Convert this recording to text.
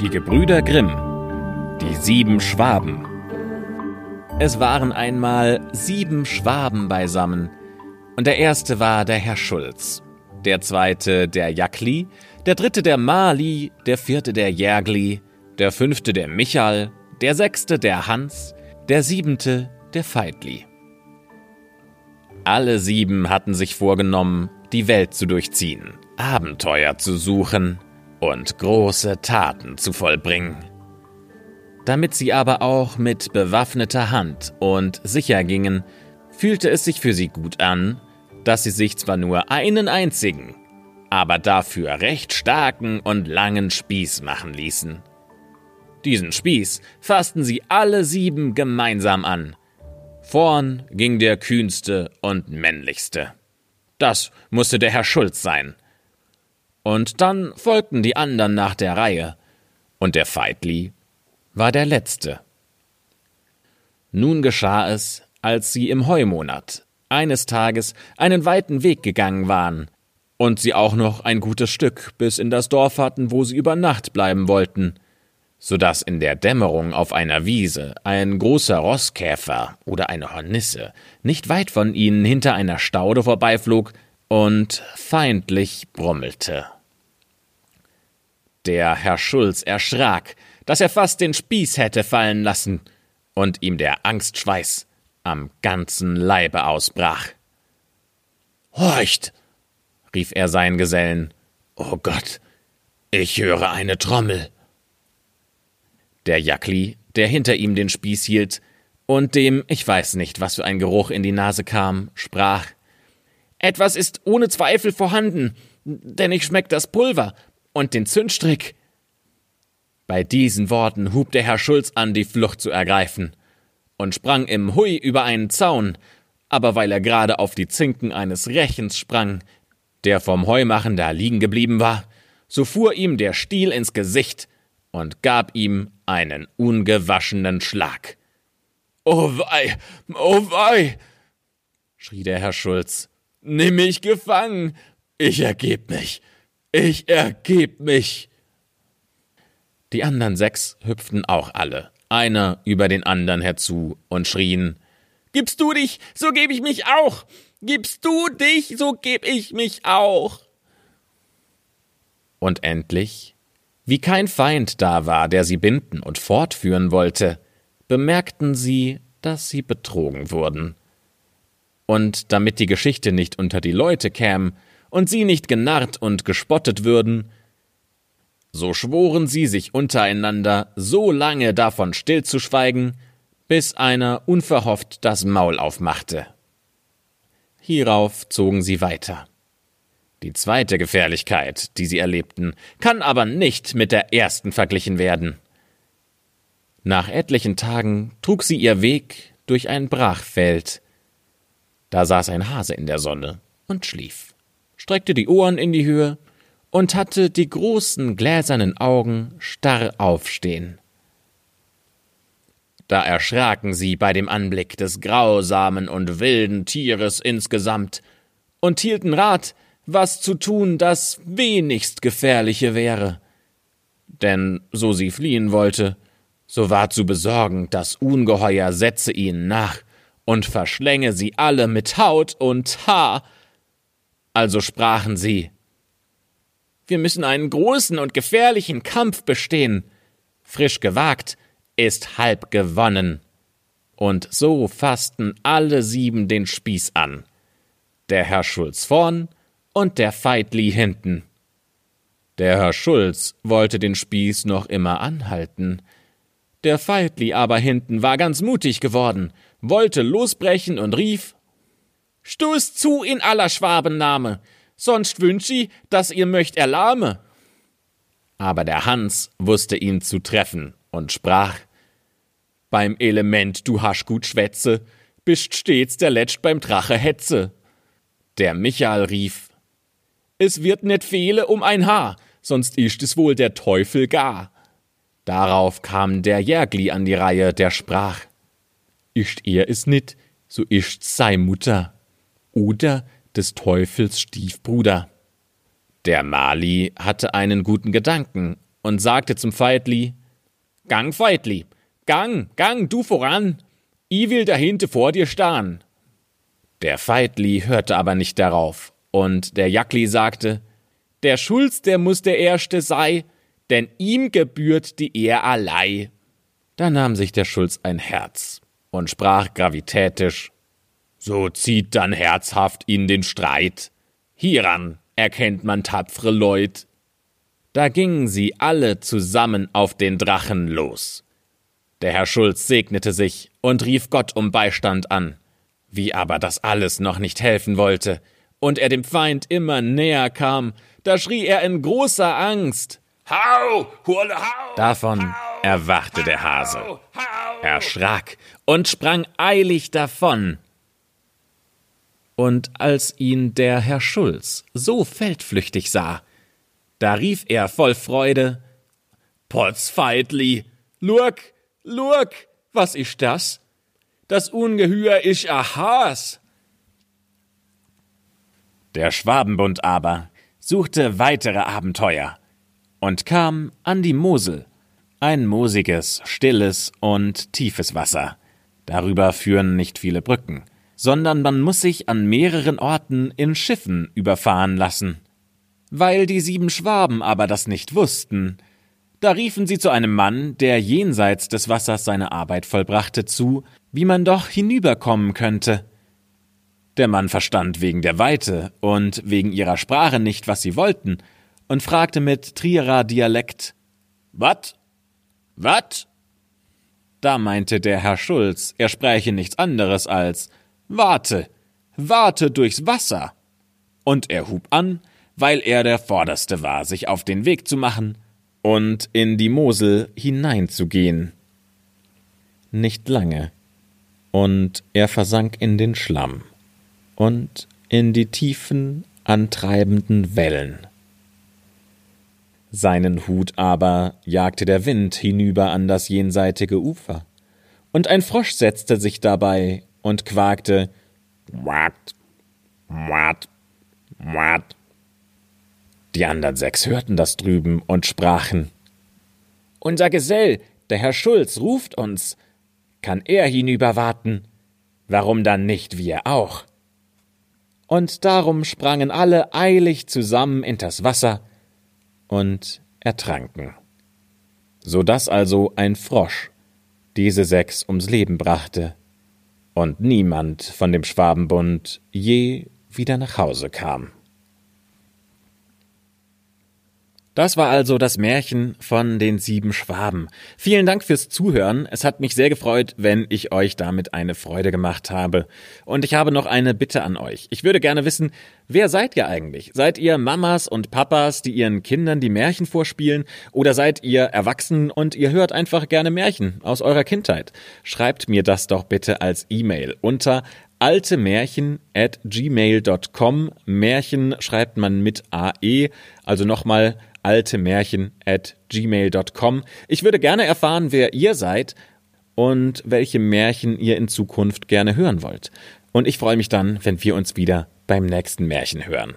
Die Gebrüder Grimm. Die sieben Schwaben. Es waren einmal sieben Schwaben beisammen. Und der erste war der Herr Schulz, der zweite der Jackli, der dritte der Mali, der vierte der Järgli, der fünfte der Michal, der sechste der Hans, der siebente der Feidli. Alle sieben hatten sich vorgenommen, die Welt zu durchziehen, Abenteuer zu suchen und große Taten zu vollbringen. Damit sie aber auch mit bewaffneter Hand und sicher gingen, fühlte es sich für sie gut an, dass sie sich zwar nur einen einzigen, aber dafür recht starken und langen Spieß machen ließen. Diesen Spieß fassten sie alle sieben gemeinsam an. Vorn ging der kühnste und männlichste. Das musste der Herr Schulz sein. Und dann folgten die anderen nach der Reihe, und der Feitli war der letzte. Nun geschah es, als sie im Heumonat eines Tages einen weiten Weg gegangen waren und sie auch noch ein gutes Stück bis in das Dorf hatten, wo sie über Nacht bleiben wollten, so dass in der Dämmerung auf einer Wiese ein großer Rosskäfer oder eine Hornisse nicht weit von ihnen hinter einer Staude vorbeiflog und feindlich brummelte. Der Herr Schulz erschrak, dass er fast den Spieß hätte fallen lassen und ihm der Angstschweiß am ganzen Leibe ausbrach. Horcht! rief er seinen Gesellen. O Gott, ich höre eine Trommel. Der Jackli, der hinter ihm den Spieß hielt und dem ich weiß nicht, was für ein Geruch in die Nase kam, sprach Etwas ist ohne Zweifel vorhanden, denn ich schmeck das Pulver und den Zündstrick. Bei diesen Worten hub der Herr Schulz an, die Flucht zu ergreifen, und sprang im Hui über einen Zaun, aber weil er gerade auf die Zinken eines Rechens sprang, der vom Heumachen da liegen geblieben war, so fuhr ihm der Stiel ins Gesicht und gab ihm einen ungewaschenen Schlag. Oh wei, oh wei, schrie der Herr Schulz. Nimm mich gefangen, ich ergeb mich, ich ergeb mich. Die anderen sechs hüpften auch alle, einer über den anderen herzu, und schrien Gibst du dich, so geb ich mich auch. Gibst du dich, so geb ich mich auch. Und endlich wie kein Feind da war, der sie binden und fortführen wollte, bemerkten sie, dass sie betrogen wurden. Und damit die Geschichte nicht unter die Leute käm und sie nicht genarrt und gespottet würden, so schworen sie sich untereinander, so lange davon stillzuschweigen, bis einer unverhofft das Maul aufmachte. Hierauf zogen sie weiter. Die zweite Gefährlichkeit, die sie erlebten, kann aber nicht mit der ersten verglichen werden. Nach etlichen Tagen trug sie ihr Weg durch ein Brachfeld. Da saß ein Hase in der Sonne und schlief, streckte die Ohren in die Höhe und hatte die großen gläsernen Augen starr aufstehen. Da erschraken sie bei dem Anblick des grausamen und wilden Tieres insgesamt und hielten Rat, was zu tun das wenigst gefährliche wäre. Denn so sie fliehen wollte, so war zu besorgen, das Ungeheuer setze ihnen nach und verschlänge sie alle mit Haut und Haar. Also sprachen sie Wir müssen einen großen und gefährlichen Kampf bestehen. Frisch gewagt ist halb gewonnen. Und so fassten alle sieben den Spieß an. Der Herr Schulz vorn, und der Feitli hinten. Der Herr Schulz wollte den Spieß noch immer anhalten. Der Feitli aber hinten war ganz mutig geworden, wollte losbrechen und rief Stoß zu in aller Schwabenname, sonst wünsch i, dass ihr möcht erlahme. Aber der Hans wusste ihn zu treffen und sprach Beim Element du hasch gut Schwätze, bist stets der Letzt beim Drache Hetze. Der Michael rief es wird net fehle um ein Haar, sonst ischt es wohl der Teufel gar. Darauf kam der Järgli an die Reihe, der sprach, Ischt er es nit, so ischt sei Mutter oder des Teufels Stiefbruder. Der Mali hatte einen guten Gedanken und sagte zum Veitli, Gang, Veitli, gang, gang, du voran, i will dahinter vor dir starren. Der Veitli hörte aber nicht darauf, und der Jackli sagte, der Schulz, der muss der Erste sei, denn ihm gebührt die Ehr allei. Da nahm sich der Schulz ein Herz und sprach gravitätisch, so zieht dann herzhaft in den Streit. Hieran erkennt man tapfre Leut. Da gingen sie alle zusammen auf den Drachen los. Der Herr Schulz segnete sich und rief Gott um Beistand an. Wie aber das alles noch nicht helfen wollte, und er dem Feind immer näher kam, da schrie er in großer Angst. Hau, hurle, hau! Davon hau, erwachte der Hase, erschrak und sprang eilig davon. Und als ihn der Herr Schulz so feldflüchtig sah, da rief er voll Freude, Potzfeitli, lurk, lurk, was ist das? Das Ungeheuer isch a Has. Der Schwabenbund aber suchte weitere Abenteuer und kam an die Mosel, ein moosiges, stilles und tiefes Wasser. Darüber führen nicht viele Brücken, sondern man muss sich an mehreren Orten in Schiffen überfahren lassen. Weil die sieben Schwaben aber das nicht wussten, da riefen sie zu einem Mann, der jenseits des Wassers seine Arbeit vollbrachte, zu, wie man doch hinüberkommen könnte. Der Mann verstand wegen der Weite und wegen ihrer Sprache nicht, was sie wollten, und fragte mit Trierer Dialekt Wat? Wat? Da meinte der Herr Schulz, er spräche nichts anderes als Warte, warte durchs Wasser. Und er hub an, weil er der Vorderste war, sich auf den Weg zu machen und in die Mosel hineinzugehen. Nicht lange, und er versank in den Schlamm und in die tiefen, antreibenden Wellen. Seinen Hut aber jagte der Wind hinüber an das jenseitige Ufer, und ein Frosch setzte sich dabei und quakte Wat, wat, wat. Die andern sechs hörten das drüben und sprachen Unser Gesell, der Herr Schulz, ruft uns, kann er hinüberwarten, warum dann nicht wir auch? Und darum sprangen alle eilig zusammen in das Wasser und ertranken. So dass also ein Frosch diese sechs ums Leben brachte und niemand von dem Schwabenbund je wieder nach Hause kam. Das war also das Märchen von den sieben Schwaben. Vielen Dank fürs Zuhören. Es hat mich sehr gefreut, wenn ich euch damit eine Freude gemacht habe. Und ich habe noch eine Bitte an euch. Ich würde gerne wissen, wer seid ihr eigentlich? Seid ihr Mamas und Papas, die ihren Kindern die Märchen vorspielen? Oder seid ihr erwachsen und ihr hört einfach gerne Märchen aus eurer Kindheit? Schreibt mir das doch bitte als E-Mail unter alte Märchen at gmail.com. Märchen schreibt man mit AE, also nochmal alte Märchen at gmail.com. Ich würde gerne erfahren, wer ihr seid und welche Märchen ihr in Zukunft gerne hören wollt. Und ich freue mich dann, wenn wir uns wieder beim nächsten Märchen hören.